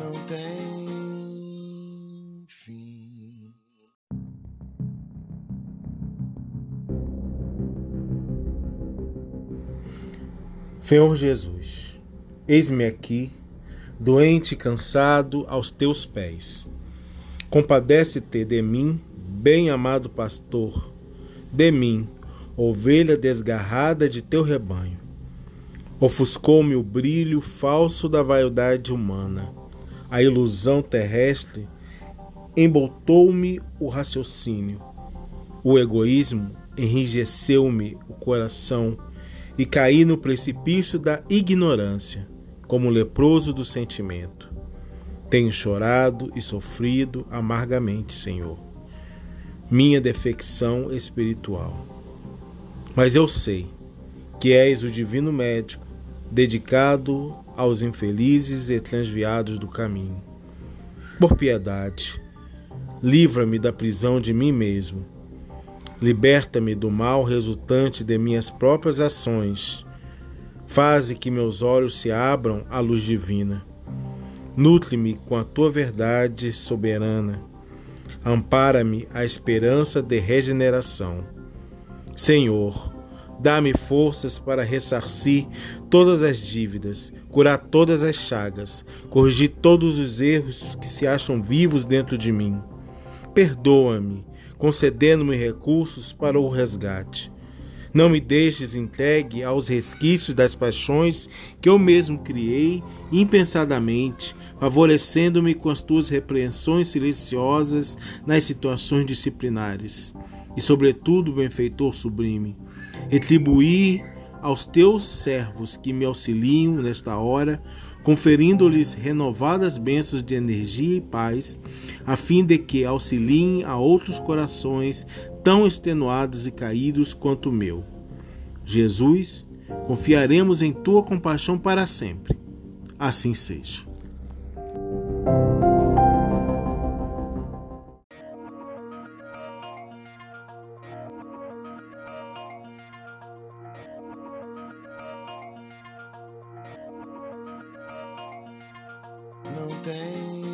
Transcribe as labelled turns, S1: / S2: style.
S1: não tem fim.
S2: Senhor Jesus, eis-me aqui, doente e cansado, aos teus pés. Compadece-te de mim, bem-amado pastor, de mim, ovelha desgarrada de teu rebanho. Ofuscou-me o brilho falso da vaidade humana. A ilusão terrestre emboltou-me o raciocínio. O egoísmo enrijeceu-me o coração e caí no precipício da ignorância, como leproso do sentimento. Tenho chorado e sofrido amargamente, Senhor, minha defecção espiritual. Mas eu sei que és o divino médico dedicado aos infelizes e transviados do caminho. Por piedade, livra-me da prisão de mim mesmo. Liberta-me do mal resultante de minhas próprias ações. Faze que meus olhos se abram à luz divina. Nutre-me com a tua verdade soberana. Ampara-me a esperança de regeneração. Senhor, Dá-me forças para ressarcir todas as dívidas, curar todas as chagas, corrigir todos os erros que se acham vivos dentro de mim. Perdoa-me, concedendo-me recursos para o resgate. Não me deixes entregue aos resquícios das paixões que eu mesmo criei impensadamente, favorecendo-me com as tuas repreensões silenciosas nas situações disciplinares. E, sobretudo, benfeitor sublime, retribuir aos teus servos que me auxiliam nesta hora, conferindo-lhes renovadas bênçãos de energia e paz, a fim de que auxiliem a outros corações tão extenuados e caídos quanto o meu. Jesus, confiaremos em tua compaixão para sempre. Assim seja.
S1: Não tem